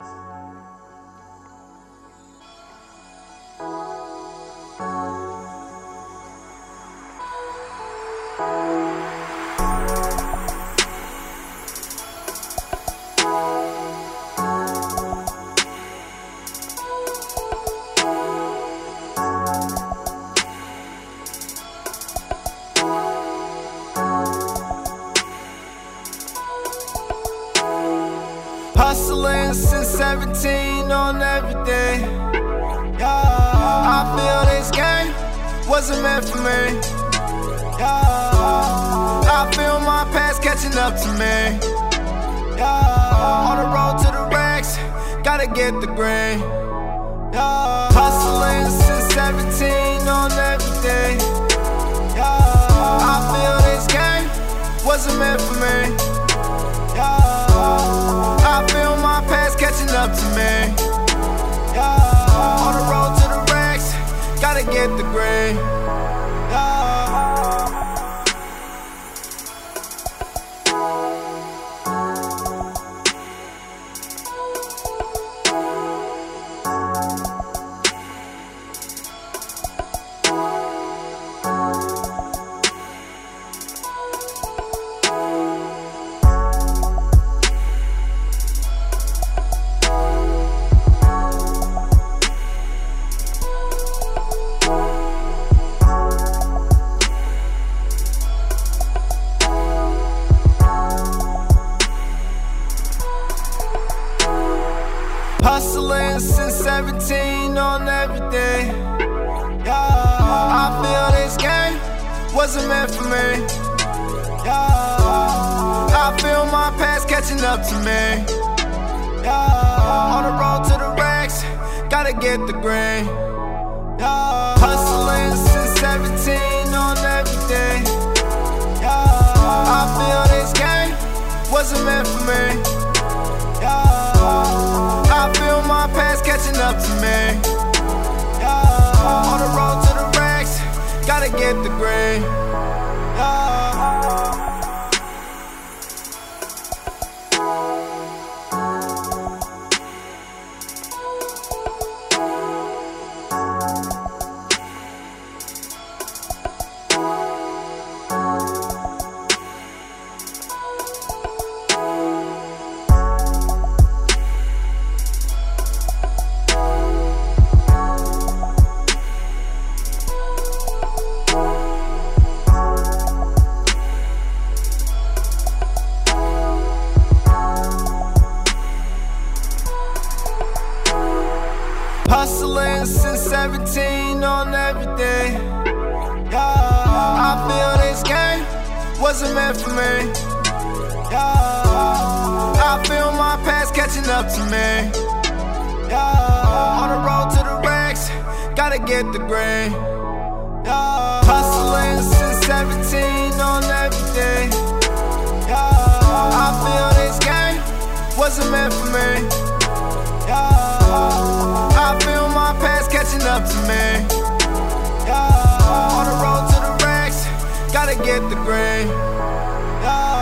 Bye. 17 on everything. Yeah, I feel this game wasn't meant for me. Yeah, I feel my past catching up to me. Yeah, on the road to the racks, gotta get the green. Yeah, hustling since 17 on everything. Yeah, I feel this game wasn't meant for me. Yeah, catching up to me. Yeah, on the road to the racks, gotta get the green. Yeah. Hustling since 17 on everything. Yeah, I feel this game wasn't meant for me. Yeah, I feel my past catching up to me. Yeah, on the road to the racks, gotta get the green. Yeah, hustling since 17 on everything. Yeah, I feel this game wasn't meant for me. Up to me. Yeah, on the road to the racks, gotta get the green. Hustling since 17 on everything. Yeah, I feel this game wasn't meant for me. Yeah, I feel my past catching up to me. Yeah, on the road to the racks, gotta get the green. Yeah, hustling since 17 on everything. Yeah, I feel this game wasn't meant for me. Up to me. Yeah, on the road to the racks, gotta get the green. Yeah.